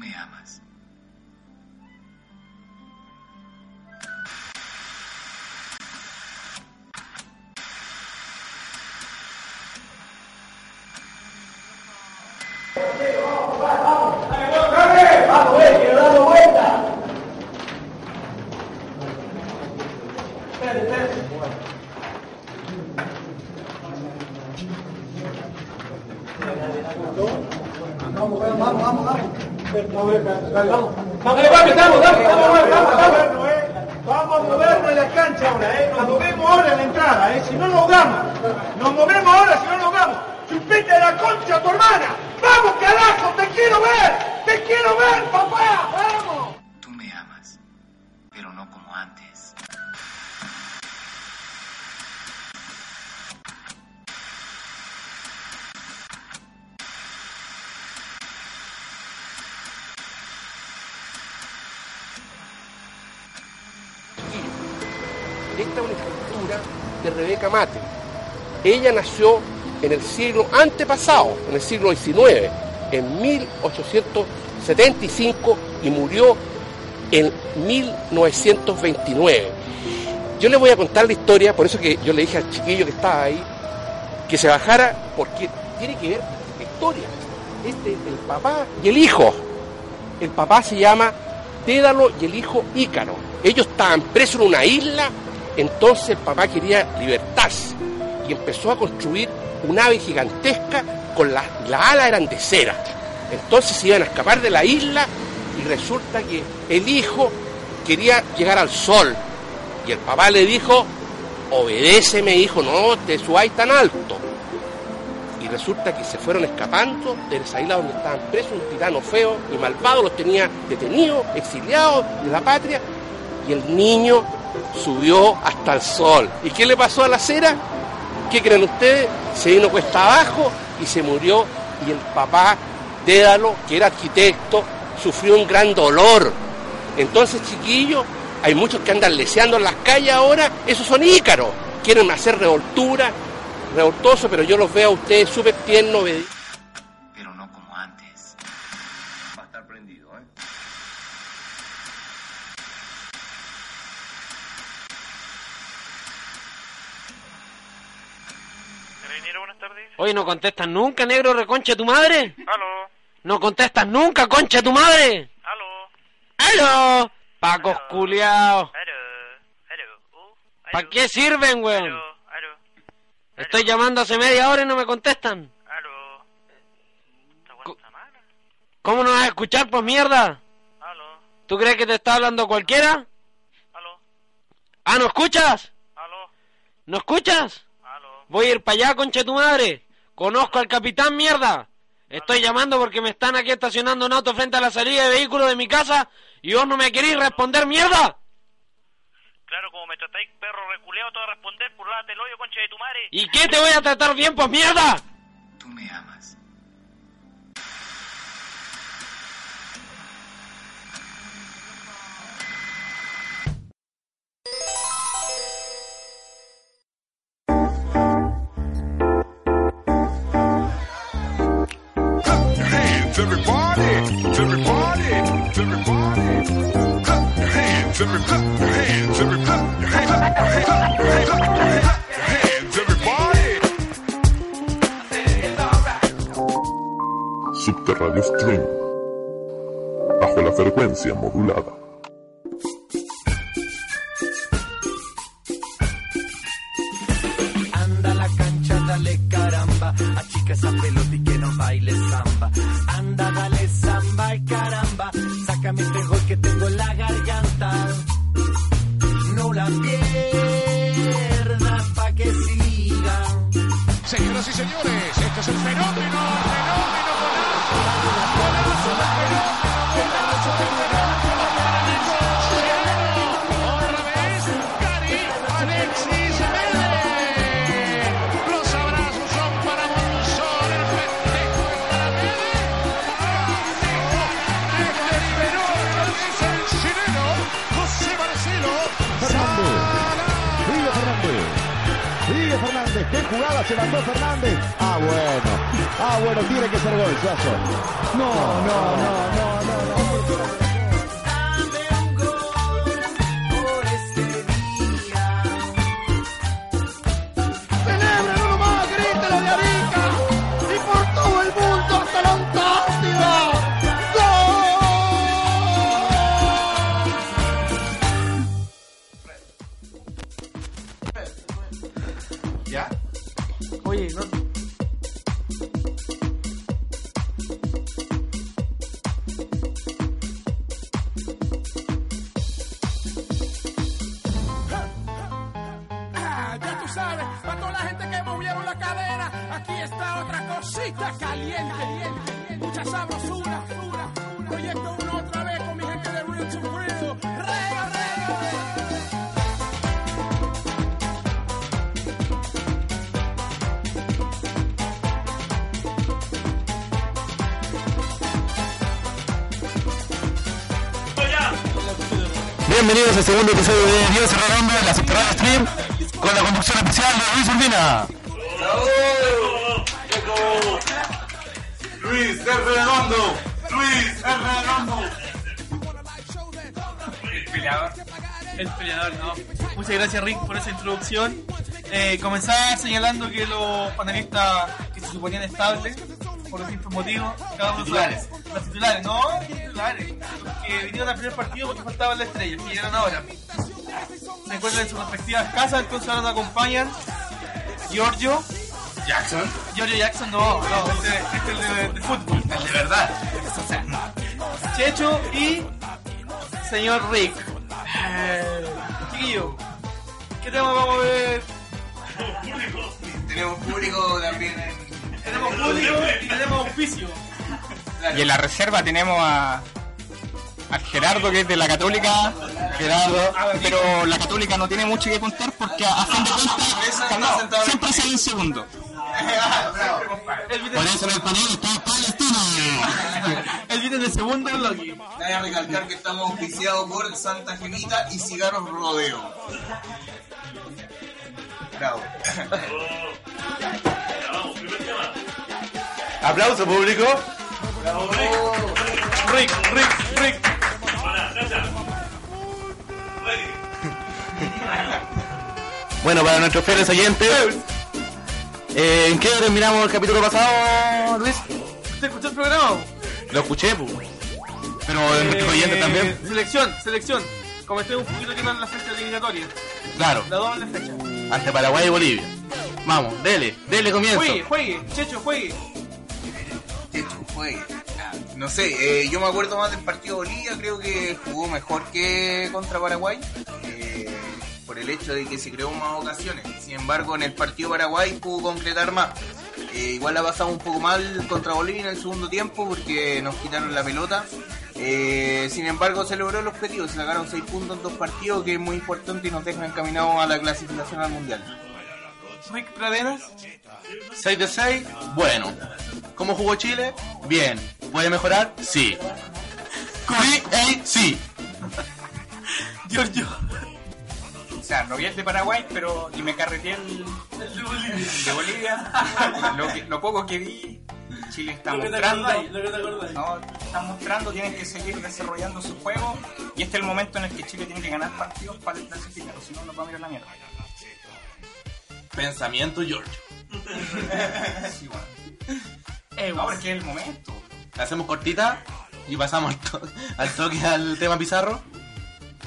me amas. En el siglo antepasado, en el siglo XIX, en 1875 y murió en 1929. Yo le voy a contar la historia, por eso que yo le dije al chiquillo que estaba ahí, que se bajara, porque tiene que ver la historia. Este es el papá y el hijo. El papá se llama Dédalo y el hijo Ícaro. Ellos estaban presos en una isla, entonces el papá quería libertarse y empezó a construir un ave gigantesca con la alas eran de cera. Entonces se iban a escapar de la isla y resulta que el hijo quería llegar al sol y el papá le dijo, obedéceme hijo, no te subáis tan alto. Y resulta que se fueron escapando de esa isla donde estaban presos, un tirano feo y malvado los tenía detenidos, exiliados de la patria, y el niño subió hasta el sol. ¿Y qué le pasó a la cera? ¿Qué creen ustedes? Se vino cuesta abajo y se murió y el papá Dédalo, que era arquitecto, sufrió un gran dolor. Entonces, chiquillos, hay muchos que andan leseando en las calles ahora, esos son ícaros, quieren hacer revoltura, revoltoso, pero yo los veo a ustedes súper tiernos, Oye, ¿no contestas nunca, negro reconcha tu madre? Aló, ¿No contestas nunca, concha tu madre? aló, ¡Aló! Pacos culiaos. aló, aló, uh, ¿Para qué sirven, weón? Aló, aló, Estoy llamando hace media hora y no me contestan. aló. ¿Cómo no vas a escuchar, pues mierda? Aló, ¿Tú crees que te está hablando cualquiera? aló, Ah, ¿no escuchas? aló, ¿No escuchas? Voy a ir para allá, concha tu madre. Conozco al capitán, mierda. Estoy llamando porque me están aquí estacionando un auto frente a la salida de vehículos de mi casa y vos no me queréis responder, mierda. Claro, como me tratáis perro reculeado, te voy a responder por lávate el hoyo, concha de tu madre. ¿Y qué te voy a tratar bien, pues mierda? Tú me amas. Everybody, everybody, everybody. Clap your hands, every clap your hands, every clap your hands, clap your hands, clap your hands, clap your hands, everybody. Subterráneo Stream. Bajo la frecuencia modulada. Anda a la cancha, dale caramba, achica esa pelota y que no baile samba. Anda, dale samba y caramba, sácame este gol que tengo en la garganta. No la pierdas pa' que siga. Señoras y señores, este es el fenómeno, fenómeno, jugada se mandó Fernández? Ah, bueno. Ah, bueno, tiene que ser gol. No, no, no, no, no, no. Bienvenidos al segundo episodio de Dios Redondo en la Subterránea Stream con la conducción especial de Luis Urbina. Luis es redondo. Luis es redondo. El peleador. El peleador, no. Muchas gracias Rick por esa introducción. Eh, comenzar señalando que los panelistas que se suponían estables, por distintos motivos, cada uno Titulares. sabe- Los titulares, no, los titulares. Los que vinieron al primer partido porque faltaban las estrellas, que llegaron ahora. Se encuentran en sus respectivas casas, entonces ahora nos acompañan Giorgio. Jackson. Giorgio Jackson, no, no, este, este es el de, de fútbol. El de verdad. Checho y señor Rick. Eh, chiquillo, ¿qué tema vamos a ver? Tenemos público también Tenemos público y tenemos auspicio. Y en la reserva tenemos a, a Gerardo, que es de la Católica. Gerardo. Pero la Católica no tiene mucho que contar porque a fin de cuentas no, siempre sale en segundo. Por eso en el panel está Palestina. Él viene de segundo en Loki. Hay que recalcar que estamos auspiciados por Santa Gemita y Cigarros Rodeo. Bravo. Aplauso público. Rick, Rick, Rick. Bueno, para nuestros fieles oyentes, eh, ¿en qué terminamos el capítulo pasado, Luis? ¿Usted escuchó el programa? Lo escuché, pues. Pero en nuestros oyentes Eh, también. Selección, selección. Comenté un poquito que en la fecha eliminatoria. Claro, La doble fecha. ante Paraguay y Bolivia. Vamos, dele, dele comienzo. Juegue, juegue, Checho, juegue. Checho, juegue. No sé, eh, yo me acuerdo más del partido Bolivia, creo que jugó mejor que contra Paraguay, eh, por el hecho de que se creó más ocasiones. Sin embargo, en el partido Paraguay pudo concretar más. Eh, igual la pasamos un poco mal contra Bolivia en el segundo tiempo porque nos quitaron la pelota. Eh, sin embargo, se logró el objetivo, se sacaron 6 puntos en dos partidos, que es muy importante y nos dejan encaminados a la clasificación al mundial. Rick Pradenas. 6 de 6, bueno. ¿Cómo jugó Chile? Bien. ¿Puede mejorar? Sí. Sí. Giorgio. O sea, no vi el de Paraguay, pero y me carreteé el, de Bolivia. Lo, que- lo poco que vi, Chile está Lo que te mostrando. acordáis, lo que te acordáis. No, están mostrando, tienen que seguir desarrollando su juego. Y este es el momento en el que Chile tiene que ganar partidos para clasificar, si no nos va a mirar la mierda. Pensamiento George. Sí, bueno. Ahora es que es el momento. La hacemos cortita y pasamos al, to- al toque al tema Pizarro.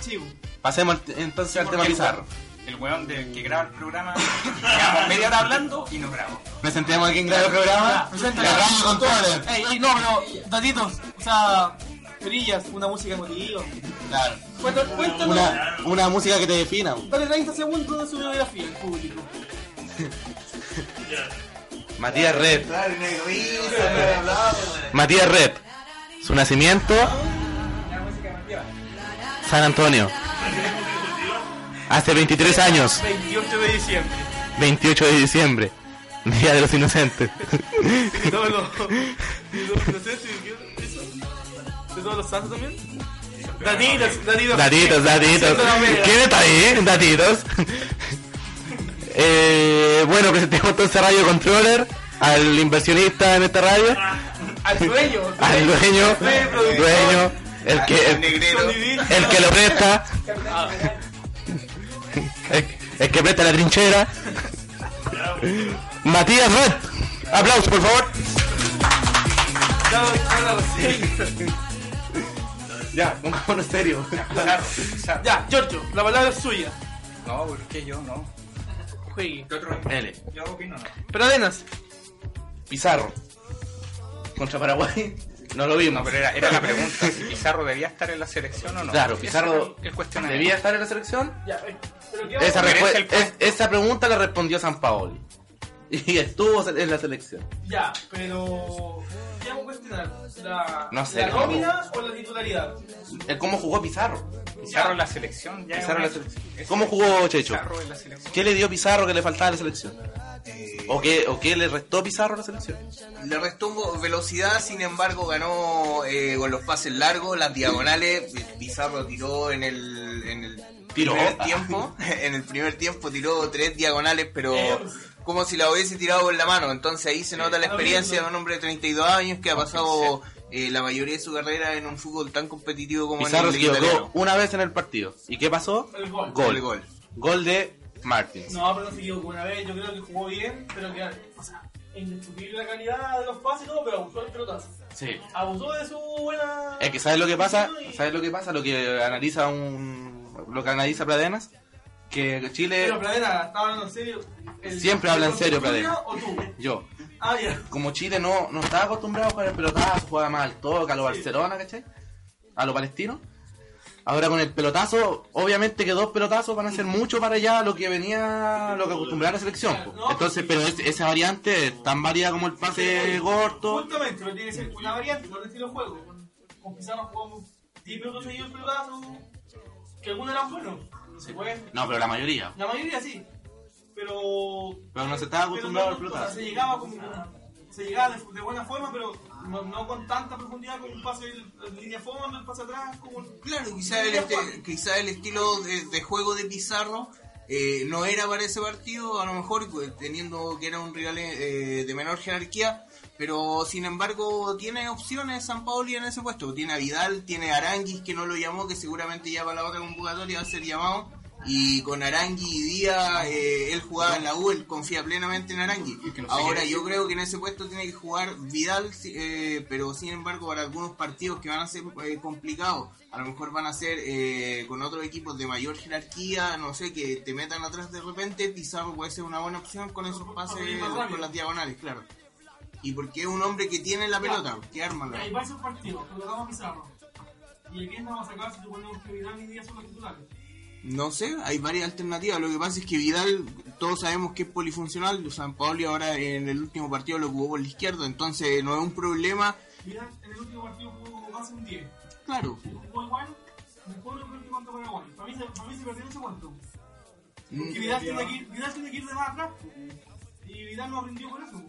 Sí. Pasemos al- entonces al tema el Pizarro. El weón del que graba el programa, llevamos media hora hablando y no grabo. Presentemos a quien graba el programa. Presenta La radio controller. Ey, ey, no, pero datitos. O sea, perillas, una música emotiva. Claro. Cuéntanos, cuéntanos. Una, una música que te defina. Dale 30 segundos de su biografía al público. Matías Red. Matías Red. Su nacimiento. San Antonio. Hace 23 años. 28 de diciembre. 28 de diciembre. Día de los Inocentes. ¿Y todos los. ¿Y los inocentes? ¿De todos los santos también? Datitos, datitos. Datitos, datitos. ¿Quién está ahí? Datitos. Eh, bueno, presentemos entonces a Radio Controller, al inversionista en esta radio, Al dueño. al dueño, el que, el, el que lo presta, el, el que presta la trinchera. Matías Red. Aplausos, por favor. ya, pongámonos serio. Ya, Giorgio, la palabra es suya. No, ¿por qué yo no? Juegue. ¿Qué otro? L. Yo opino no. Pradenas. Pizarro. Contra Paraguay. No lo vimos. No, pero era, era la pregunta, si Pizarro debía estar en la selección o no. Claro, Pizarro el cuestionario. debía estar en la selección. Ya, eh, pero ¿qué Esa, Pero el- es- esa pregunta la respondió San Paoli. Y estuvo en la selección. Ya, pero. ¿Qué vamos a cuestionar? ¿La, No sé, ¿la ¿cómo? nómina o la titularidad? Eh, ¿Cómo jugó Pizarro? Pizarro en la selección, ya Pizarro en la selección. ¿Cómo jugó Checho? Pizarro en la selección. ¿Qué le dio Pizarro que le faltaba a la selección? ¿O qué, ¿O qué le restó Pizarro a la selección? Le restó velocidad, sin embargo ganó eh, con los pases largos, las diagonales. Pizarro tiró en el, en el Tiró. primer tiempo, en el primer tiempo tiró tres diagonales, pero como si la hubiese tirado con la mano. Entonces ahí se nota la experiencia de un hombre de 32 años que ha pasado eh, la mayoría de su carrera en un fútbol tan competitivo como Pizarro en el italiano. una vez en el partido. ¿Y qué pasó? El gol. Gol. El gol. Gol de Martins. No, pero no se equivocó una vez. Yo creo que jugó bien, pero que. O sea, indiscutible la calidad de los pases y todo, pero abusó del pelotazo. Sí. Abusó de su buena. Es que ¿sabes lo que pasa? ¿Sabes lo que pasa? Lo que analiza un lo que analiza Pradenas que Chile Pero Pradena, estaba hablando en serio. El- siempre habla en serio Pradena. ¿O tú? Yo. Ah, ya. Como Chile no, no estaba acostumbrado a jugar el pelotazo, juega más al toque, a lo Barcelona, ¿cachai? A lo palestino. Ahora con el pelotazo, obviamente que dos pelotazos van a ser mucho para allá lo que venía, lo que acostumbraba la selección. po. Entonces, pero es- esa variante es tan válida como el pase corto. Justamente, pero tiene que ser una variante, no el estilo de juego. Con, con Pizarro jugamos 10 minutos seguidos el pelotazo, que algunos eran buenos. No, pero la mayoría. La mayoría sí. Pero. Pero no se estaba acostumbrado o sea, se llegaba como. Se llegaba de, de buena forma, pero no, no con tanta profundidad como un pase en, en línea fondo, el pase atrás, como. Claro, quizá el, este- quizá el estilo de, de juego de Pizarro eh, no era para ese partido, a lo mejor pues, teniendo que era un rival eh, de menor jerarquía, pero sin embargo tiene opciones San Paoli en ese puesto. Tiene a Vidal, tiene a Aranguis que no lo llamó, que seguramente ya para la otra convocatoria va a ser llamado. Y con Arangui y Díaz, eh, él jugaba en la U, él confía plenamente en Arangui. Ahora yo creo que en ese puesto tiene que jugar Vidal, eh, pero sin embargo para algunos partidos que van a ser eh, complicados, a lo mejor van a ser eh, con otros equipos de mayor jerarquía, no sé, que te metan atrás de repente, Pizarro puede ser una buena opción con esos pases, con las diagonales, claro. Y porque es un hombre que tiene la pelota, que arma la Hay varios partidos, colocamos a Pizarro. ¿Y a quién vamos a sacar si suponemos que Vidal y Díaz son los titulares? No sé, hay varias alternativas. Lo que pasa es que Vidal, todos sabemos que es polifuncional. San Paoli ahora en el último partido lo jugó por la izquierda, entonces no es un problema. Vidal en el último partido jugó como base un 10. Claro. Jugó igual, mejor creo que contra Paraguay. Para mí, se- para mí se perdió ese cuento. Mm. Porque Vidal tiene, que ir, Vidal tiene que ir de más atrás. Y Vidal no rindió por eso.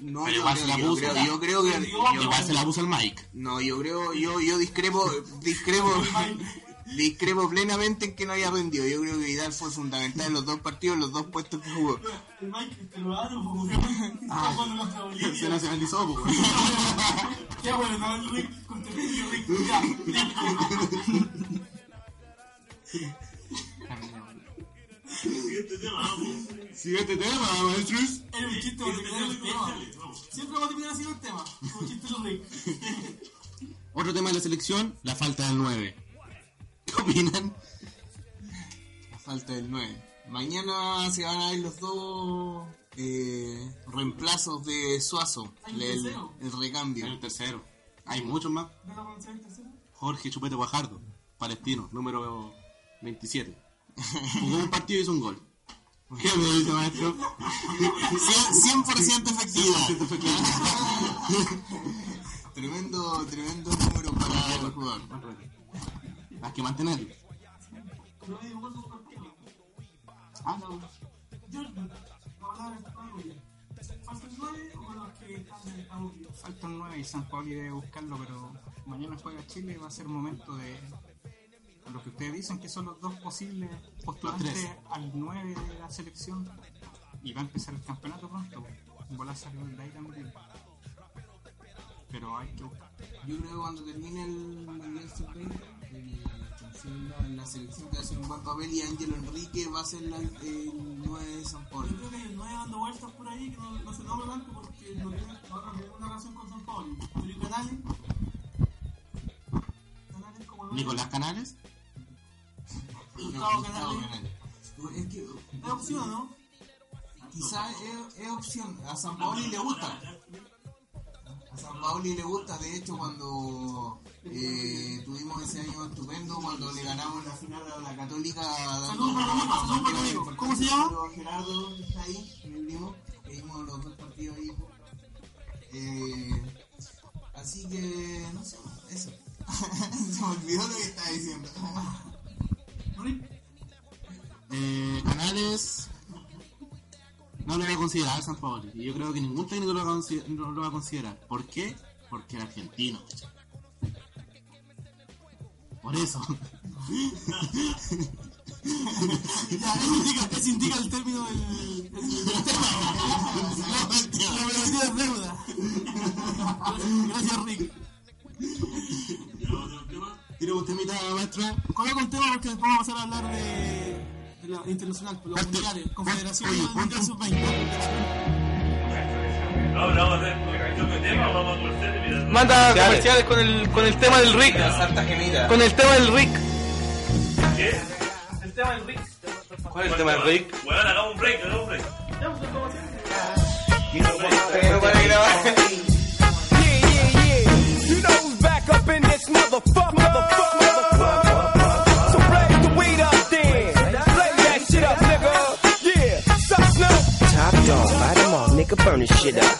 No, Pero yo, igual se la creo, yo, puso. creo, yo creo que yo- Igual se la puso el Mike. No, yo creo, yo, yo discrepo, discrepo, discrepo plenamente en que no haya rendido. Yo creo que Vidal fue fundamental en los dos partidos, en los dos puestos que jugó. El Mike peruano, po, weón. Ah. Se nacionalizó, po. Qué bueno, no, el Rick, con Tepeño, Rick, ya, listo. Siguiente tema, vamos. Siguiente tema, maestros. Era un chiste para terminar el tema. Siempre vamos a terminar así el tema. Un chiste los. Otro tema de la selección, la falta del 9. ¿Qué opinan? La falta del 9. Mañana se van a ver los dos eh, reemplazos de Suazo, Hay un el, tercero. el recambio. El tercero. Hay muchos más. ¿No lo conoces el? Jorge Chupete Guajardo, palestino, número 27. Jugó un partido y hizo un gol. ¿Qué me dice, maestro? 100% efectividad. tremendo, tremendo número para el jugador. Hay que partido. Ah, no. Jordan, la palabra está muy bien. ¿Falta el 9 o con los que están en Estados Unidos? Falta un 9 y San Pauli debe buscarlo, pero mañana juega Chile y va a ser momento de lo que ustedes dicen que son los dos posibles postulantes al 9 de la selección y va a empezar el campeonato pronto. Bola salió de ahí también. Pero hay que buscar. Yo creo que cuando termine el Mundial Sub-20, el Cancela en la selección que va a hacer un buen papel y Ángelo Enrique va a ser la- el 9 de San Paulo. Yo creo que hay el 9 dando vueltas por ahí que no, no se nombra tanto porque no tiene, una relación con San Paulo. Pero Canales. Canales como Nicolás Canales. Gustavo Canales. Es que Es opción, ¿no? quizás es, es opción. A San Paoli le gusta. A San Paoli le gusta. De hecho, cuando eh, tuvimos ese año estupendo, cuando le ganamos la final a la Católica. Saludos para. ¿Cómo se llama? Gerardo está ahí, mi primo. Eh, Eh, así que, no sé, eso. Se me olvidó lo que estaba diciendo. Eh, Canales no lo va a considerar San Paolo. Y yo creo que ningún técnico lo va a, consider- no lo va a considerar. ¿Por qué? Porque era argentino. Por eso. Ya, eso indica, eso indica el término del. del tema. La deuda. Gracias, Rick. ¿Tiene un temita, maestra? Coloca un tema porque después vamos a pasar a hablar de, de la internacional, los mundiales, Confederación Mundial Sub-20. No, no, vamos a hacer canción de tema o vamos a torcer, mira. Manda comerciales con el, con el tema del Rick. Con el tema del Rick. ¿Qué? El tema del Rick. ¿Cuál es el tema del Rick? Bueno, hagamos un break, hagamos un break. Pero para grabar. Yeah, yeah, yeah. You know who's back up in this motherfucker. motherfucker, Burn this shit up.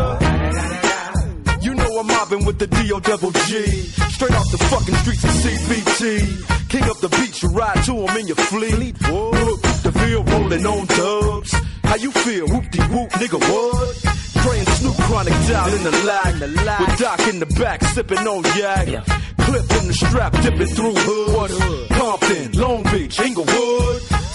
I'm mobbing with the D.O. double G. Straight off the fucking streets of CBT. King up the beach, you ride to him in your fleet. Whoop, the field rolling on dubs. How you feel? Whoop de whoop, nigga, what? And Snoop Chronic down in the lag. With Doc in the back, sipping on yak. Clip in the strap, dipping through hood? Compton, Long Beach, Inglewood.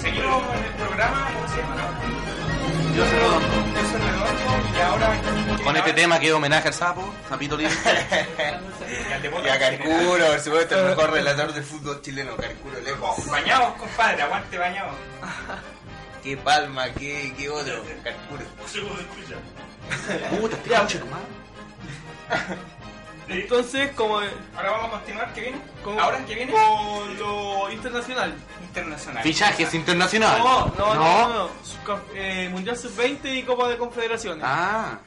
Seguimos en el programa, ¿cómo se llama? Yo soy Redondo. Yo soy Redondo y ahora... Con este tema que es homenaje al sapo, sapito libre. Y a Carcuro, por supuesto, el mejor relator del fútbol chileno, Carcuro lejos. Bañados, compadre, aguante bañados. Qué palma, qué, qué otro, Carcuro. Puta, este coche, comadre. Entonces, como. Ahora vamos a continuar, ¿qué viene? ¿Ahora qué viene? Con lo internacional. Fichajes internacional. No, no, no, no. no. Su- eh, Mundial Sub-20 y Copa de Confederaciones. Ah.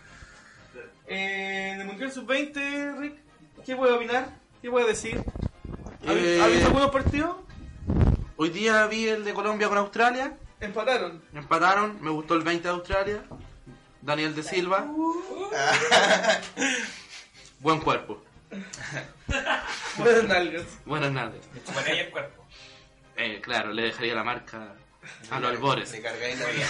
Eh, en el Mundial Sub-20, Rick, ¿qué puede opinar? ¿Qué puede decir? ¿Ha, Eh, ha visto algunos partidos? Hoy día vi el de Colombia con Australia. Empataron. Empataron. Me gustó el 20 de Australia. Daniel de Silva. Buen cuerpo. Buenas nalgas. Buenas nalgas. Bueno, ahí el cuerpo. Eh, claro, le dejaría la marca a los albores. Le cargáis la vida.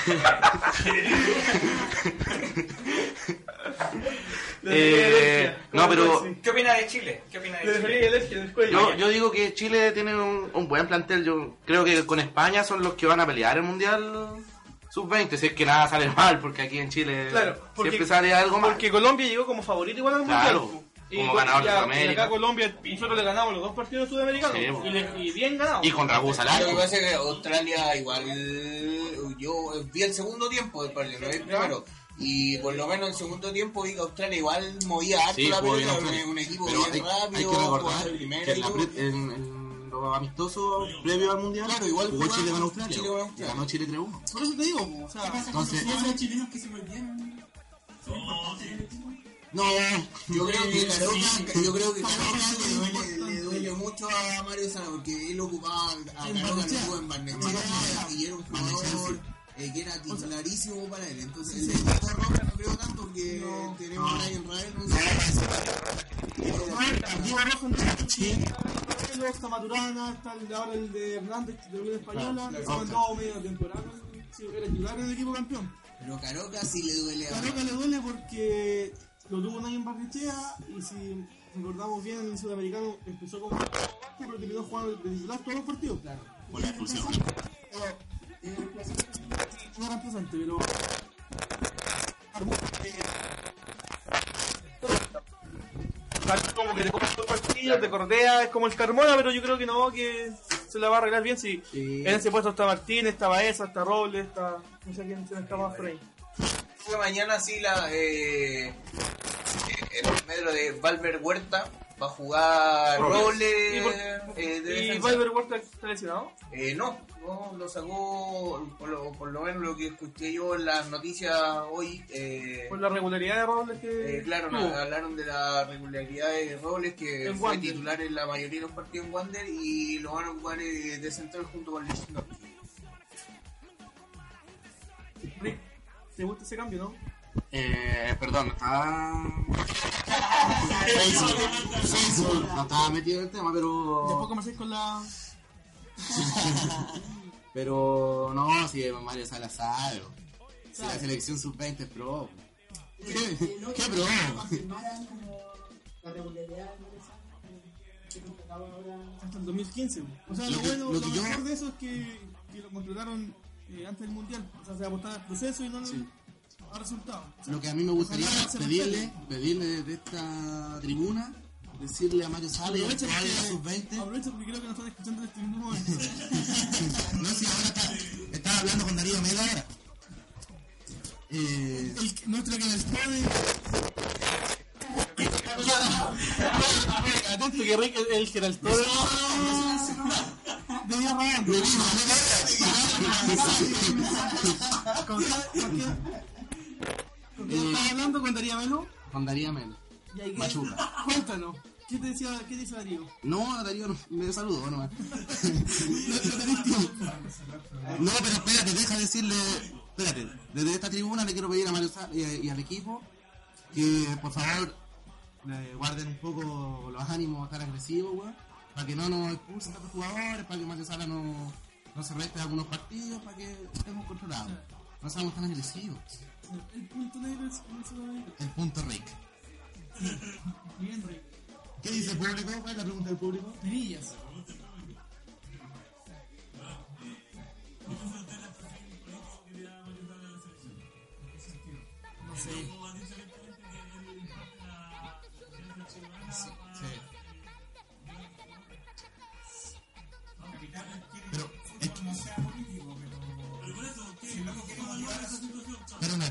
Eh, no, pero ¿Qué opina de Chile? ¿Qué opina de Le Chile? dejaría el eje del cuello. yo, yo digo que Chile tiene un, un buen plantel. Yo creo que con España son los que van a pelear el mundial sub-20. Si es que nada sale mal, porque aquí en Chile Claro, porque, siempre sale algo mal. porque Colombia llegó como favorito igual al Claro, mundial. Como con- ganador de y a- Sudamérica. Y acá Colombia, nosotros le ganamos los dos partidos sudamericanos. Sí, y, le- y bien ganados. Y con Raúl Salah. Lo que pasa es que Australia igual yo vi el segundo tiempo del partido, no vi el primero. Y por lo menos en el segundo tiempo vi que Australia igual movía harto Sí, la pelota, un, un equipo Pero bien hay, rápido, hay que recordar que en, la pre- en- en los amistosos previos al mundial Claro, igual jugó Chile con Australia. Chile con Australia. Ganó Chile 3-1. Por eso te digo, o sea, Entonces, Esos chilenos que se volvieron. son importantes en el equipo. No, yo creo que Caroca, yo creo que Caroca le duele, le duele mucho a Mario Sala porque él ocupaba a Caroca lo tuvo en Barnechea y era un jugador eh, que era titularísimo para él. Entonces, el equipo roja no creo tanto que tenemos a Ryan Rael, no Los está Maturana, está ahora el de Hernández de la Unión Española, que se mandó media temporada, sí, era titular en el equipo campeón. Pero Caroca sí le duele a Caroca le duele porque lo tuvo un año en Barnechea y si recordamos bien el sudamericano empezó como pero terminó jugando de titular todos los partidos. Claro. Por la expulsión. No reemplazante, pero como que te comes los partidos, te cortea, es como el Carmona, pero yo creo que no, que se la va a arreglar bien si en ese puesto está Martínez, está Baeza, está Robles, está no sé quién se me escapa más por ahí. mañana sí la eh, eh, el metro de Valver Huerta va a jugar Robles. ¿Y por- eh, de ¿Y defensa. Valver Huerta está lesionado? Eh, no, no, lo sacó, por lo, por lo menos lo que escuché yo en las noticias hoy. Eh, Por la regularidad de Robles que eh, claro, hablaron de la regularidad de Robles, que En fue Wander. titular en la mayoría de los partidos en Wander y lo van a jugar eh, de central junto con Lichnowsky. Rick, ¿te gusta ese cambio, no? Eh, perdón, estaba. Facebook, Facebook, no estaba metido en el tema, pero. Después comencé con la... Pero no, si Mario Sala sabe. bro. Si la selección sub-20 es pro. ¿Qué, qué pro? La regularidad hasta el 2015. O sea, Lo que- bueno, lo lo, que yo- mejor de eso es que, que lo contrataron eh, antes del mundial. O sea, se apostaba al proceso y no al resultado. O sea, Lo que a mí me gustaría pedirle, pedirle desde esta tribuna, decirle a Mario Sala y a Aprovecha porque- sub-20. Aprovecha porque creo que nos están escuchando en este mismo momento. No, si ahora está, estaba hablando con Darío Mela ahora. Eh, El que- nuestro que nos pone. Atento que Rick el, Geraltoro. De día robando. ¿Con qué- con qué- con qué estás hablando con Daría Melo? con ahí que- Machuca. Cuéntanos. ¿Qué te decía, qué dice Darío? No, Darío no- me saludó nomás. No, pero espérate, deja decirle. Espérate, desde esta tribuna le quiero pedir a Mario Sala y, a- y al equipo que por favor eh, guarden un poco los ánimos tan agresivos, weón. Para que no nos expulsen tantos jugadores, para que Mario Sala no, no se reste algunos partidos, para que estemos controlados. No seamos tan agresivos. El punto negro es el punto Rick. Bien, Rick. ¿Qué dice el público? ¿Cuál es la pregunta del público? Perillas. No sé.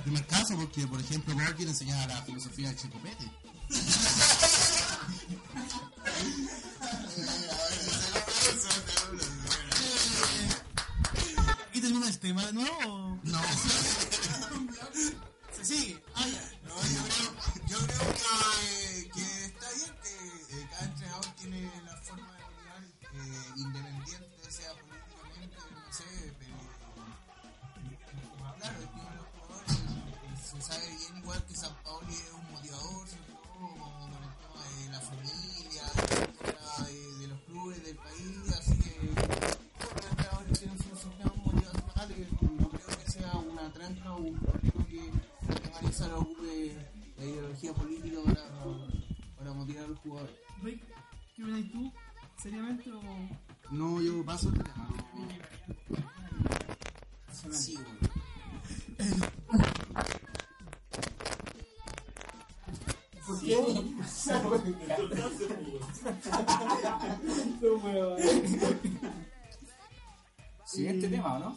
El primer caso, porque por ejemplo, quiere enseñar la filosofía de Checopete. ¿Y termina el tema de nuevo? No. Se sigue.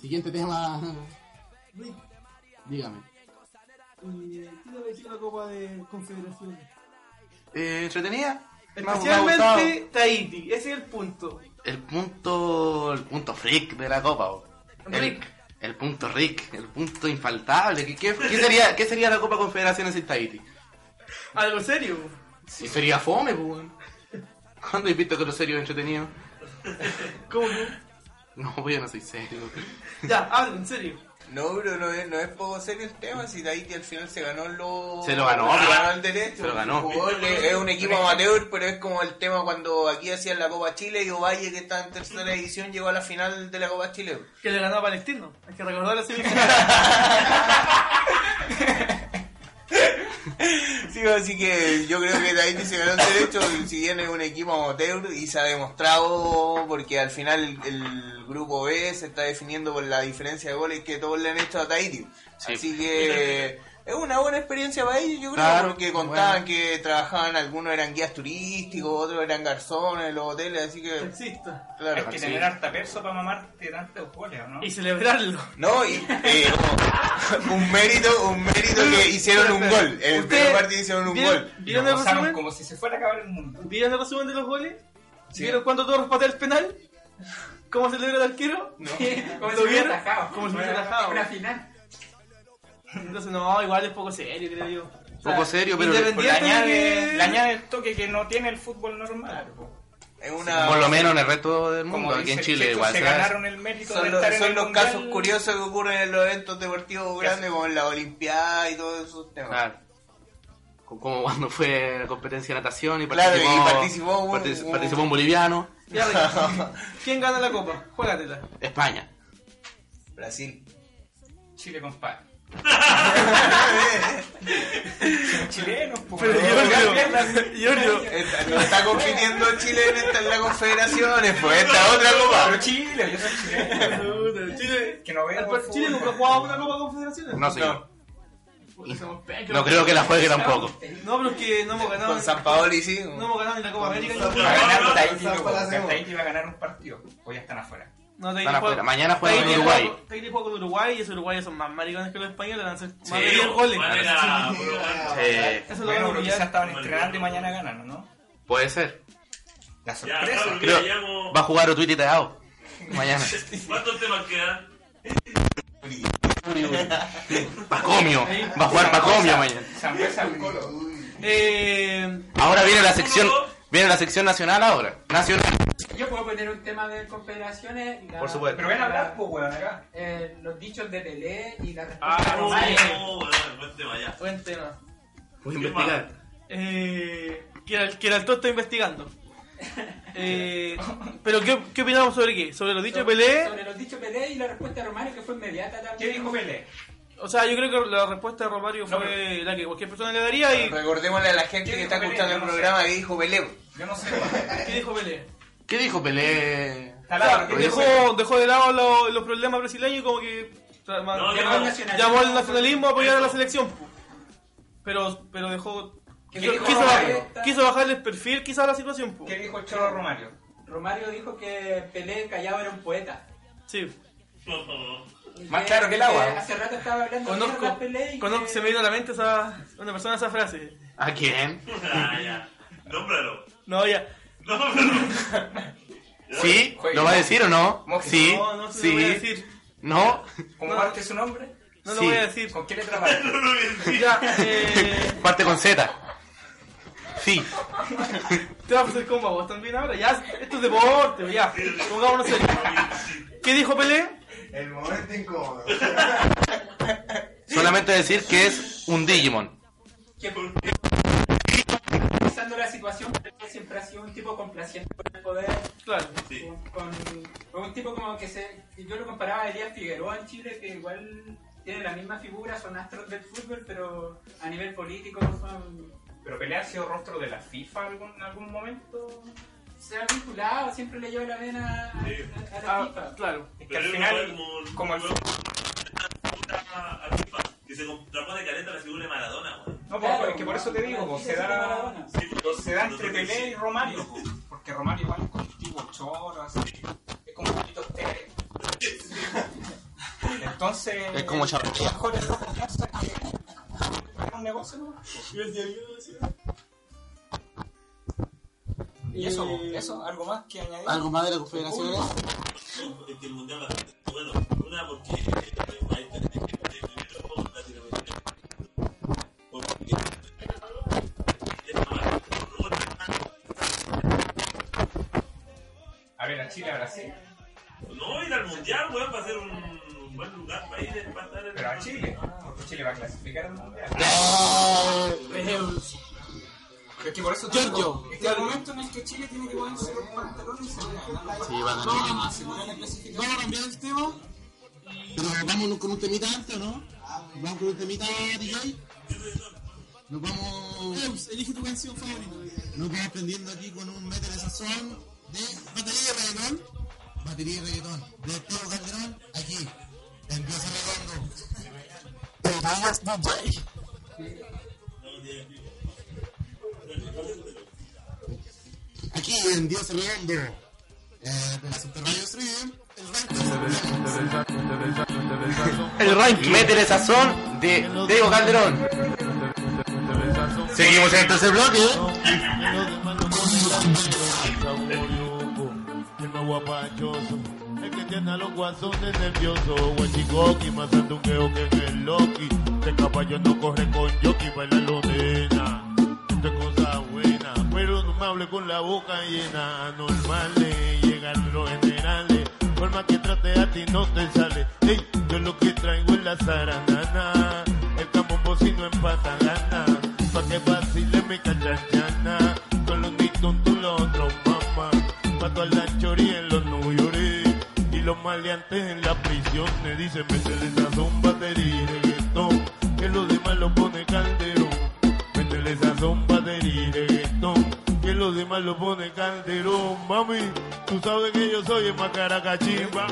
Siguiente tema. Rick, Dígame. eh, ¿qué te pareció la Copa de Confederaciones? Eh, ¿Entretenida? Especialmente Tahiti, ese es el punto. El punto. El punto freak de la copa, bo. El, Rick. el punto Rick, el punto infaltable. ¿Qué, qué, qué sería, ¿Qué sería la Copa Confederaciones sin Tahiti? Algo serio. Si sería fome, pues. weón. ¿Cuándo has visto que lo serio es entretenido? ¿Cómo? No, pues yo no soy serio. Ya, habla, en serio. No, pero no es, no es poco serio el tema. Si Tahiti al final se ganó lo. Se lo ganó, se ganó el derecho. se lo ganó. Jugó, es un equipo amateur, pero es como el tema cuando aquí hacían la Copa Chile y Ovalle, que está en tercera división, llegó a la final de la Copa Chile. Que le ganó a Palestino. Hay que recordar la semifinal. Sí, así que yo creo que Tahiti se ganó el derecho, si bien es un equipo amateur y se ha demostrado porque al final el, el grupo B se está definiendo por la diferencia de goles que todos le han hecho a Tahiti. Así que es una buena experiencia para ellos, yo creo, Claro, porque contaban bueno. que trabajaban, algunos eran guías turísticos, otros eran garzones en los hoteles, así que... Exista. Claro, Hay que tener harta perso para mamarte tantos goles, ¿o ¿no? Y celebrarlo. No, y eh, un mérito, un mérito que hicieron un gol. En el ¿Usted primer partido hicieron un ¿Vieron- gol. ¿Vieron Lo el resumen? como si se fuera a acabar el mundo. ¿Vieron el resumen de los goles? Sí. ¿Vieron cuánto Torres patea el penal? ¿Cómo celebra el arquero? Como ¿Lo si vieron? Como si Una- atajado. Una final. Entonces, no, igual es poco serio, creo yo. O sea, Poco serio, pero- le Independiente añade, que... le añade el toque que no tiene el fútbol normal. po. Es una... Por lo menos en el resto del mundo, aquí en Chile Checho, igual se se hace. ganaron el mérito de Son, los, estar en son el los mundial. casos curiosos que ocurren en los eventos deportivos grandes, como en la Olimpiada y todos esos temas. Claro. Co- Como cuando fue la competencia de natación y Claro, participó, y participó un- partic- un- participó un boliviano. Ya, ¿Quién gana la copa? Juégatela. España. Brasil. Chile, compadre. Chilenos, po. Pero Giorgio, no está compitiendo Chile en, esta, en la confederaciones, pues esta es otra copa. Pero Chile, yo soy chileno. Chile, Que no veo Chile nunca ha jugado una Copa Confederaciones. No, señor. No creo que la juegue tampoco. No, pero es que no hemos ganado. Con San Paoli sí. No hemos ganado ni la Copa América Va a ganar. Tahiti va a ganar un partido. O ya están afuera. No, Están juega- afuera. Mañana juegan con Uruguay. juega- Tahiti juega con Uruguay y esos uruguayos son más maricones que los españoles, van a hacer más de Sí, 10 goles. Eso lo Bueno, van a quizás estaban entrenando y mañana ganan, ¿no? puede ser. La Ya, sorpresa. Creo, mira, llamo- va a jugar Otuiti y Teao. Mañana. ¿Cuántos temas quedan? Pacomio. Va a jugar Pacomio mañana. Eh, Ahora viene la sección. Viene la sección nacional ahora. Nacional. Yo puedo poner un tema de confederaciones. y la- Por supuesto. Pero ven a hablar, pues, weón, acá. eh, los dichos de Pelé y la respuesta Ah, de Romario. Oh, bueno, buen tema ya. buen tema. Voy a ¿Qué investigar. Eh, que, el, que el alto está investigando. Eh, pero ¿qué, ¿qué opinamos sobre qué? ¿Sobre los dichos de Pelé? Sobre los dichos de Pelé y la respuesta de Romario que fue inmediata también. ¿Qué dijo Pelé? O sea, yo creo que la respuesta de Romario No, fue la que cualquier persona le daría y... Recordémosle a la gente ¿Qué que está escuchando el no sé. programa que dijo Pelé. Yo no sé. ¿Qué dijo Pelé? ¿Qué dijo Pelé? Dejó, dejó de lado los, los problemas brasileños y como que ma- No, llamó, no, nacionalismo. llamó al nacionalismo a apoyar a la selección. po. Pero, pero dejó... ¿Qué Quiso, dijo quiso Romario? bajar- quiso bajarle el perfil quizá a la situación. po. ¿Qué dijo el Cholo Romario? Romario dijo que Pelé callado era un poeta. Sí. Más Que- claro que el agua. Hace rato estaba hablando Conozco, de Pelé y conozco, que- se me vino a la mente esa, una persona esa frase. ¿A quién? Ah, ya. Nómbralo. No, ya. Nómbralo. ¿Sí? ¿Lo va a decir o no? Sí. No, no se lo voy a decir. ¿No? ¿Cómo No. parte su nombre? No lo voy a decir. ¿Con qué letra parte? No lo voy a decir. Ya, eh... Parte con Z. Sí. Te vas a hacer combo, vos también ahora. Ya, esto es deporte, ya. Pongámonos serio. ¿Qué dijo Pelé? El momento incómodo. Solamente decir que es un Digimon. que- analizando la situación, siempre ha sido un tipo complaciente con el poder. Claro. Con, con un tipo como que se. Yo lo comparaba a Elías Figueroa en Chile, que igual tiene la misma figura, son astros del fútbol, pero a nivel político son. Pero Pelé ha sido rostro de la FIFA algún- en algún momento. Se ha vinculado, siempre le lleva la vena a, a- a la Ah, FIFA. claro. Es que al final, como el a FIFA, que se contrapone caleta a la figura de Maradona, weón. No, pues, es que por eso te digo, pues, se da, se da entre Pelé y Romario, pues, porque Romario igual es como tipo choro, así, es como un poquito estéril. Entonces, Es como charrería. mejor es confianza que es un negocio, ¿no? Y eso, eso, algo más que añadir. ¿Algo más de la confederación? Es que el mundial va a ser bueno. Una porque Chile tiene que ponerse los pantalones y salir a ganar. Sí, van a. Vamos a cambiar el tema. Pero vamos con un temita antes, ¿o ¿no? Vamos con un temita, DJ. Nos vamos. Elige tu canción favorita. Nos vamos prendiendo aquí con un metal de sazón de batería y reggaetón. Batería y reggaetón. De Teo Calderón, aquí. En Dios Redondo. El Reyes DJ. Aquí en Dios Redondo. Eh, de la. El ranking. Métele sazón de Diego Calderón. Seguimos en el tercer bloque. El que los guasones nerviosos. Guachicoqui, más que caballo no corre con baila hable con la boca llena. Anormales, llegan los generales. Por más que trate a ti no te sale. Ey, yo lo que traigo es la zaranana. El campo si no empata gana. Pa' que vacile mi cachachana. Con los tontos los otros mamá. Pa' todas las choris en los York. Y los maleantes en la prisión. Me dicen, métele sazón, batería y reggaetón. Que los demás lo pone calderón. Métele sazón, batería y reggaetón. Los demás lo pone calderón. Mami, tú sabes que yo soy el más caracachimba.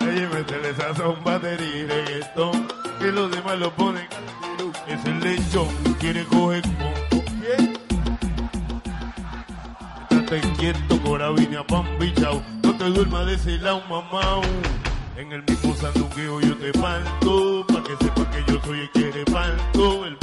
Oye, métele sazón, batería y reggaetón. Que los demás lo ponen calderón. Es el lechón, quiere coger mongo. ¿Quién? Estate quieto, corabina, pan bichao. No te duermas de ese lado, mamá. En el mismo sandungueo yo te falto. Pa' que sepa que yo soy el que reparto. El.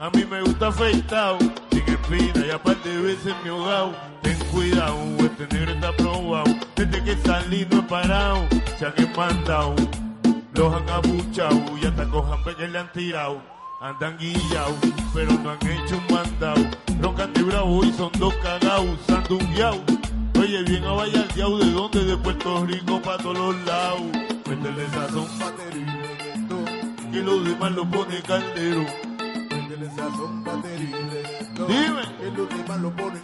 A mí me gusta afeitado. Sin espina y aparte de veces me ahogado. Ten cuidado, este negro está probado. Desde que salí no he parado. Se han mandado. Los han abuchado y hasta cojan que le han tirado. Andan guillados, pero no han hecho un mandado. Roncan de bravo y son dos cagados, sandungueados. Oye, bien a vallardeado, ¿de dónde? De Puerto Rico pa' todos los lados. Métele sazón, batería y los demás lo pone caldero. Dime. que los demás lo pone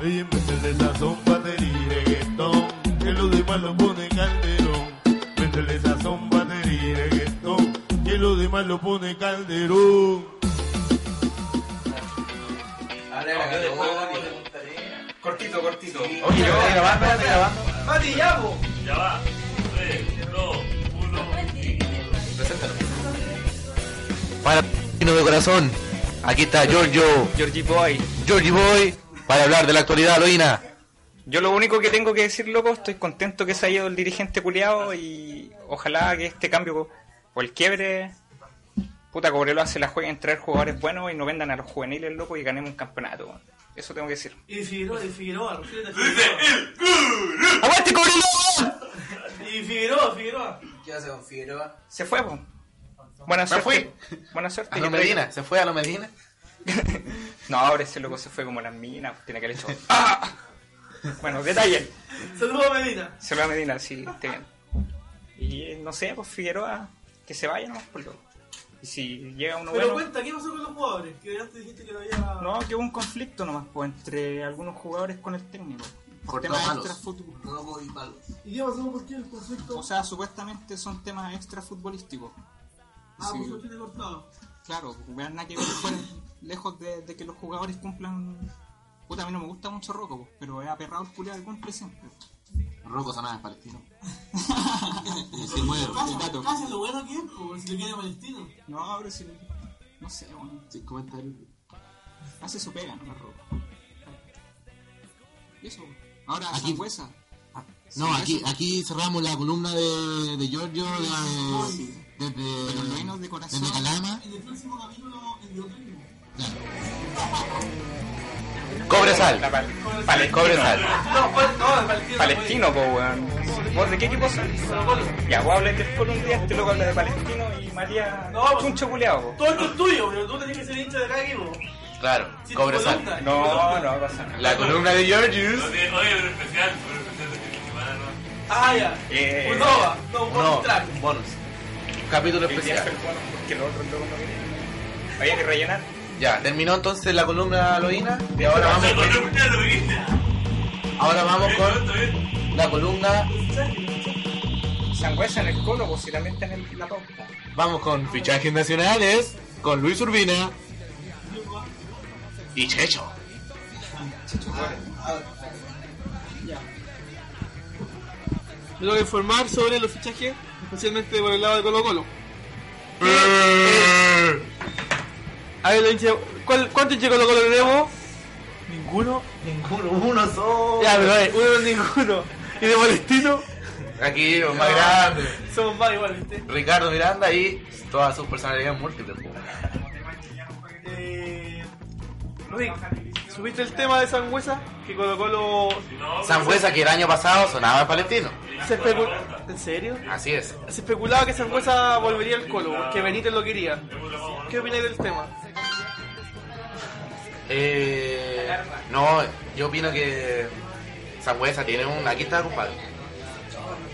Oye, métele sazón, batería y reggaetón, que los demás lo pone calderón. Métele sazón, batería y reggaetón, que los demás lo pone calderón. Cortito, cortito. Oye, ¿está grabando? ¿Está grabando? Mati, ya. Ya va. 3, 2, 1. Para el de corazón, aquí está Giorgio. Georgie Boy. Georgie Boy, para hablar de la actualidad, Loina. Yo lo único que tengo que decir, loco, estoy contento que se haya ido el dirigente culiado y ojalá que este cambio o el quiebre, puta Cobreloa se la juegue en traer jugadores buenos y no vendan a los juveniles, loco, y ganemos un campeonato. Eso tengo que decir. Y Figueroa, y Figueroa. ¡Aguante Cobreloa! Y Figueroa, Figueroa. ¿Qué hace con Figueroa? Se fue, po. Buena Me suerte. fui. Buena suerte. A lo Medina, se fue a lo Medina. No, ahora ese loco se fue como las minas, tiene que haber hecho. ¡Ah! Bueno, detalle. Saludos a Medina. Va a Medina, sí, esté bien. Y no sé, pues Figueroa, que se vaya nomás por lo. Y si llega uno Pero bueno... cuenta, ¿qué pasó con los jugadores? Que antes dijiste que no había... No, que hubo un conflicto nomás pues, entre algunos jugadores con el técnico. Por temas palos. extrafutbolísticos. ¿Y qué pasó? ¿Por qué el conflicto? O sea, supuestamente son temas extrafutbolísticos. Ah, Sí. pues lo tiene cortado. Claro, vean nada que ver fuera, lejos de, de que los jugadores cumplan. Puta, a mí no me gusta mucho Rocco, po, pero he aperrado el culiado que cumple siempre. Rocco sonaba palestino. Y se mueve. Casi, casi lo bueno que es, pues, si le quiere palestino. No, pero si. No sé, bueno. Sí, comentario. Hace su pega, no la Rocco. Y eso. Ahora, Aquí- Sangüesa. No, aquí, aquí cerramos la columna de, de Giorgio de, desde, Pero lo menos de corazón. desde Calama. En el próximo capítulo, el de otro libro. Cobre sal. La pal- Palestino. Cobre sal. No, pal- no, de palestino. Palestino, po, weón. ¿Vos de qué equipo sos? Ya, vos hablas Colo un día, este loco habla de Palestino y Matías. No, pues- chuncho culeado. Todo esto es tuyo, pero tú tenés que ser hincha de cada equipo. Claro, Sí, cobre tu sal. columna. No, no pasa nada. La columna de Giorgios. Oye, pero especial, pero especial de de semana, ¿no? Ah, ya. Eh, Un Nova, no, un No, bonus track. un bonus. Capítulo especial. fue bueno, porque los otros locos no querían. Había que rellenar. Ya, terminó entonces la columna Loína y ahora vamos con, ahora vamos con la columna, Sangüesa en el Colo, pues si en el- la pauta. vamos con fichajes nacionales con Luis Urbina y Checho. Tengo que informar sobre los fichajes, especialmente por el lado de Colo Colo. A ver, los hinchas- ¿cuál- ¿cuántos hinchas de Colo Colo tenemos? Ninguno. Ninguno, uno solo. Ya, pero a ver, uno ninguno. ¿Y de Palestino? Aquí, los más grandes. Somos más igual, ¿viste? Ricardo Miranda y todas sus personalidades múltiples. Eh, Rick, ¿subiste el tema de Sangüesa? Que Colo Colo... Sangüesa que el año pasado sonaba en palestino. Se especu- ¿En serio? Así es. Se especulaba que Sangüesa volvería al Colo, porque Benítez lo quería. ¿Qué opináis del tema? Eh, no, yo opino que Sangüesa tiene un. Aquí está, compadre.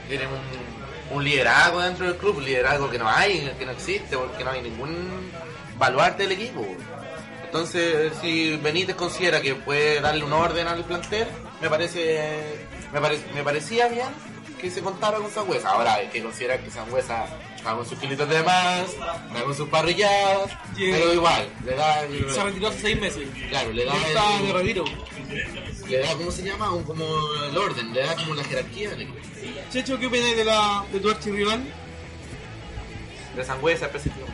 Tiene un, un liderazgo dentro del club, un liderazgo que no hay, que no existe, porque no hay ningún baluarte del equipo. Entonces, si Benítez considera que puede darle un orden al plantel, me parece. Me, pare- me parecía bien que se contara con Sangüesa. Ahora hay que considerar que Sangüesa está con sus kilitos de más, está con sus parrilladas, Yeah. pero igual, le da. Se retiró hace seis meses. Claro, le da. El- de retiro. le da, ¿cómo se llama? Un, como el orden, le da como la jerarquía. Checho, ¿qué opináis de, la, de tu archirrival? De Sangüesa específicamente.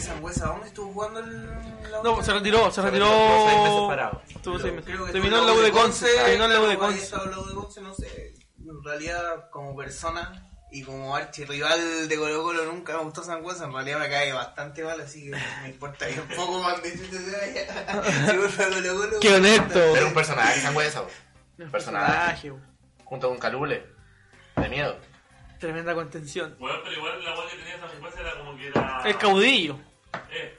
Sangüesa, ¿dónde estuvo jugando el... la No, se retiró, se retiró. Estuvo seis meses parado. Estuvo seis meses. Creo que Terminó en la U de Conce. Terminó en la U de Conce. no sé. En realidad, como persona y como archirrival de Colo Colo nunca me gustó Sangüesa. En realidad me cae bastante mal, así que me importa bien un poco más de si vuelve a Colo Colo. Qué honesto. Era un personaje Sangüesa. personaje. Junto con Calule. De miedo. Tremenda contención. Bueno, pero igual la weá que tenía esa secuencia era como que era. El caudillo. Eh.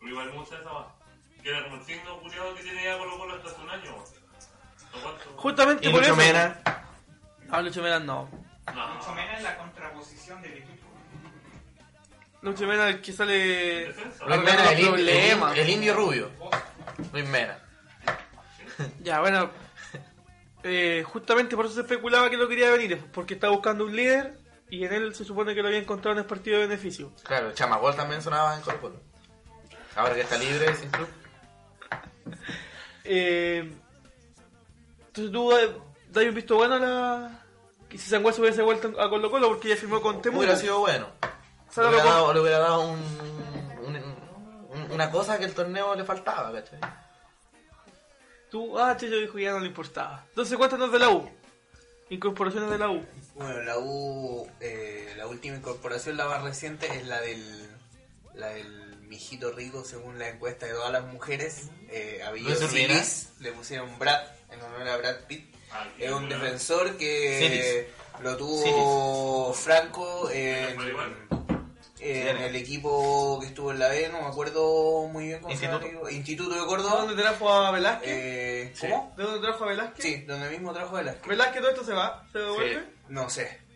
Pero igual gusta esa weá. Que era como el signo culiado que tiene ya Colo Colo hasta hace un año. ¿No cuánto? Justamente Y por Lucho eso. Mena. Ah, Lucho Mena no. Mucho menos en la contraposición del equipo. Lucho Mena el que sale. Luis Mena, el, in- el, el indio rubio. Luis Mena. Ya, bueno. Eh, justamente por eso se especulaba que lo quería venir, porque estaba buscando un líder y en él se supone que lo había encontrado en el partido de beneficio. Claro, Chamagol también sonaba en Colo Colo. Ahora que está libre sin club. Eh, entonces tú eh, das un visto bueno a la. Que si Sangüesa hubiese vuelto a Colo Colo porque ya firmó con Temuco. Hubiera sido bueno. Le hubiera dado, le hubiera dado un, un- un- una cosa que el torneo le faltaba, ¿cachai? Tú, ah, Checho dijo que ya no le importaba. Entonces cuéntanos de la U. Incorporaciones de la U. Bueno, la U, eh, la última incorporación, la más reciente, es la del, la del mijito rico, según la encuesta de todas las mujeres. Eh, a. Silis le pusieron Brad, en honor a Brad Pitt. Es un defensor que lo tuvo Franco en, en el equipo que estuvo en la B, no me acuerdo muy bien cómo se llama. Instituto de Córdoba. ¿Dónde trajo a Velázquez? Eh, ¿Cómo? ¿De dónde trajo a Velázquez? Sí, donde mismo trajo Velázquez. ¿Velázquez todo esto se va? ¿Se devuelve? No sé.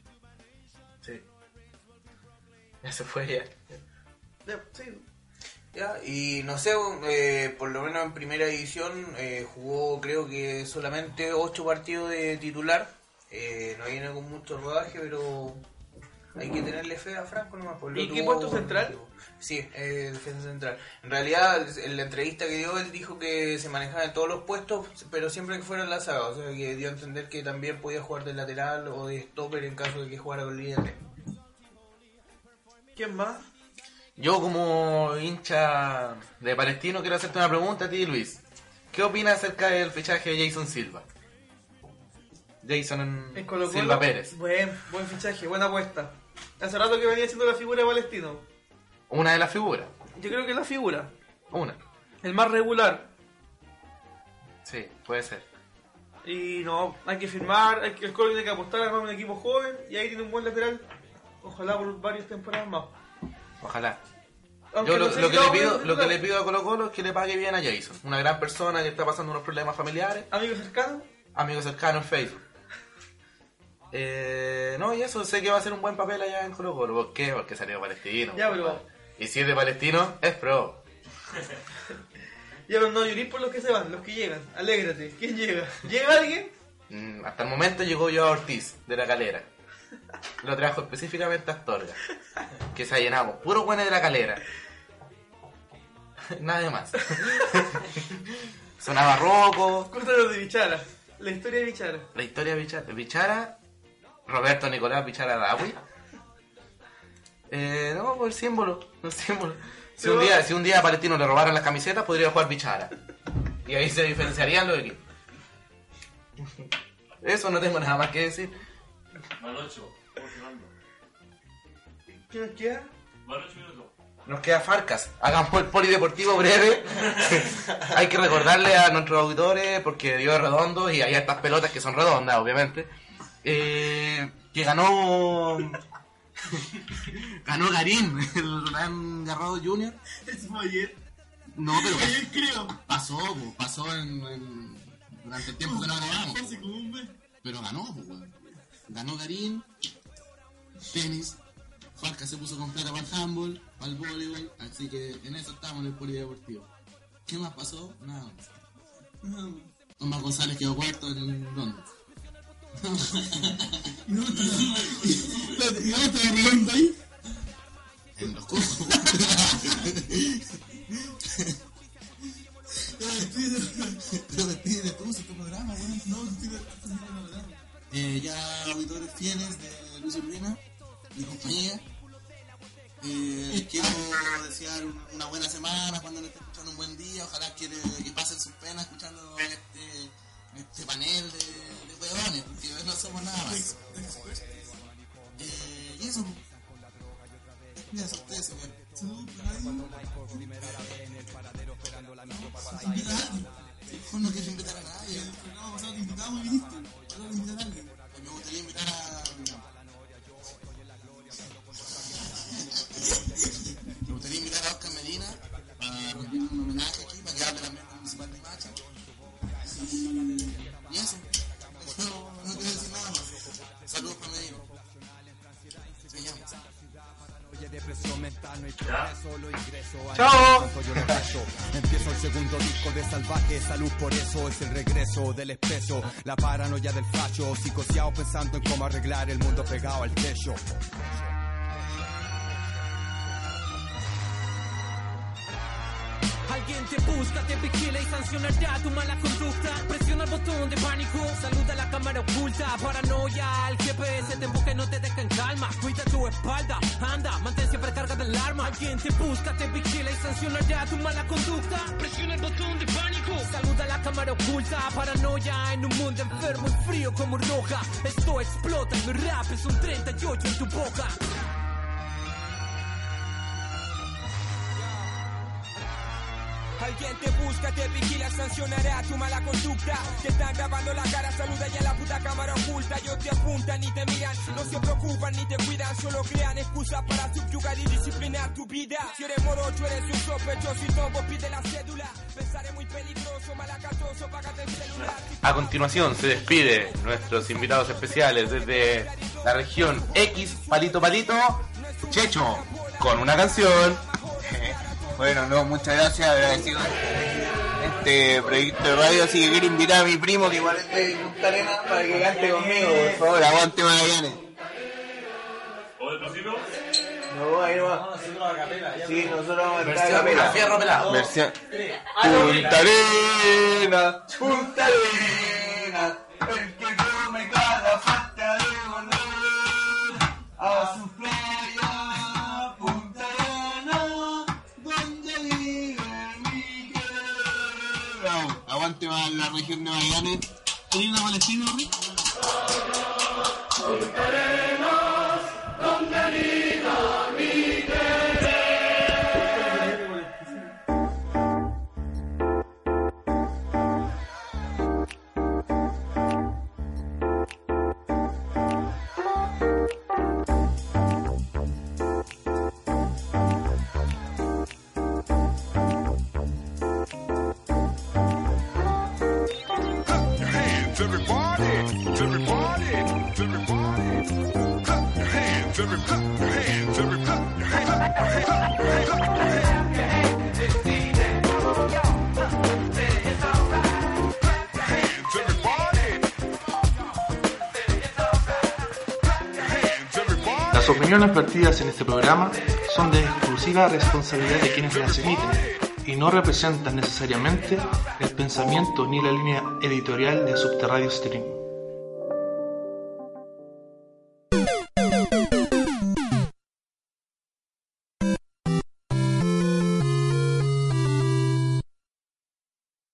Ya se fue ya. Ya, y no sé, eh, por lo menos en primera división eh, jugó creo que solamente 8 partidos de titular. Eh, no viene con mucho rodaje, pero hay que tenerle fe a Franco nomás. pues, lo ¿Y qué puesto central? Sí, eh, defensa central. En realidad, en la entrevista que dio, él dijo que se manejaba en todos los puestos, pero siempre que fuera en la saga. O sea, que dio a entender que también podía jugar de lateral o de stopper en caso de que jugara con línea 3. ¿Quién más? Yo como hincha de Palestino quiero hacerte una pregunta a ti, Luis. ¿Qué opinas acerca del fichaje de Jason Silva? Jason. Silva Pérez. Buen, buen fichaje, buena apuesta. Hace rato que venía siendo la figura de Palestino. Una de las figuras. Yo creo que es la figura. Una. El más regular. Sí, puede ser. Y no, hay que firmar, hay que, el Colo tiene que apostar a armar un equipo joven y ahí tiene un buen lateral. Ojalá por varias temporadas más. Ojalá. Aunque Yo lo, no sé lo si que le pido, lo que le pido a Colo Colo es que le pague bien a Jason. Una gran persona que está pasando unos problemas familiares. ¿Amigo cercano? Amigo cercano en Facebook. Eh, no, y eso, sé que va a ser un buen papel allá en Colo Colo. ¿Por qué? Porque salió palestino. Ya, pero- Y si es de palestino, es pro. Ya, pero no llorís por los que se van, los que llegan. Alégrate. ¿Quién llega? ¿Llega alguien? Mm, Hasta el momento llegó yo a Ortiz, de la calera. Lo trajo específicamente a Astorga. Que se ha llenado. Puro buenos de la calera. Nada más. Sonaba roco. Cuéntanos de Bichara. La historia de Bichara. La historia de Bichara. Bichara Roberto Nicolás Bichara Dawi. Eh, no, por el símbolo. El símbolo. Si un, día, si un día a Palestino le robaran las camisetas, podría jugar Bichara. Y ahí se diferenciarían los equipos. Eso no tengo nada más que decir. Van ocho. Funcionando. ¿Qué nos queda? Van ocho minutos. Nos queda Farcas. Hagamos el polideportivo breve. Hay que recordarle a nuestros auditores, porque dio redondo y hay estas pelotas que son redondas, obviamente. Eh, que ganó. ganó Garín, el gran Garrado Junior. Eso fue ayer. No, pero Ayer creo. pasó, po, pasó en, en- durante el tiempo que no grabamos. Pero ganó, po. Ganó Garín, tenis, Farca se puso completa para el handball, para el voleibol, así que en eso estamos en el polideportivo. ¿Qué más pasó? Nada más. Tomás González quedó cuarto en Londres. No, ¿Y está arreglando ahí? En los cursos. Pero despide tú, tu programa, weón. No, eh, ya auditores fieles de Luis Urbina, mi compañía. Eh, quiero desear un- una buena semana cuando nos estén escuchando un buen día. Ojalá que, que pasen sus penas escuchando este, este panel de, de huevones, porque no somos nada más. Eh, y eso. Ya, a ustedes, señor. Vos no quieres invitar a nadie. El programa te invitamos y viniste. Ahora a invitar a alguien. Me gustaría invitar a. Me gustaría invitar a Oscar Medina para un homenaje aquí, para que hable también con el municipal de Macha. Chao. Empiezo el segundo disco de Salvaje, salud por eso es el regreso del espeso, la paranoia del facho, psicoseado pensando en cómo arreglar el mundo pegado al techo. Alguien te busca, te vigila y sancionará tu mala conducta. Presiona el botón de pánico, saluda a la cámara oculta. Paranoia, el GPS te empuja y no te deja en calma. Cuida tu espalda, anda, mantén siempre carga de alarma. Alguien te busca, te vigila y sancionará tu mala conducta. Presiona el botón de pánico, saluda a la cámara oculta. Paranoia en un mundo enfermo y frío como roja. Esto explota mi rap es un 38 en tu boca. Alguien te busca, te vigila, sancionará tu mala conducta. Te están grabando la cara, saluda ya la puta cámara oculta. Ellos te apuntan ni te miran, no se preocupan ni te cuidan, solo crean excusas para subyugar y disciplinar tu vida. Si eres morocho, eres un sospechoso y todo pide la cédula. Pensaré muy peligroso, malacatoso, págate el celular. A continuación se despide nuestros invitados especiales desde la región X, Palito Palito, Checho, con una canción. Bueno, no, muchas gracias, agradecido este proyecto de radio, así que quiero invitar a mi primo que igual es de Punta Arenas para que cante conmigo, por favor, aguante Magallanes. ¿O del principio? No, ahí no va. Sí, nosotros vamos a cantar a capela. Versión. Punta Arenas, Punta Arenas, región de Magallanes. ¿Hay una palestina? Opiniones vertidas en este programa son de exclusiva responsabilidad de quienes las emiten y no representan necesariamente el pensamiento ni la línea editorial de Subterráneo Stream.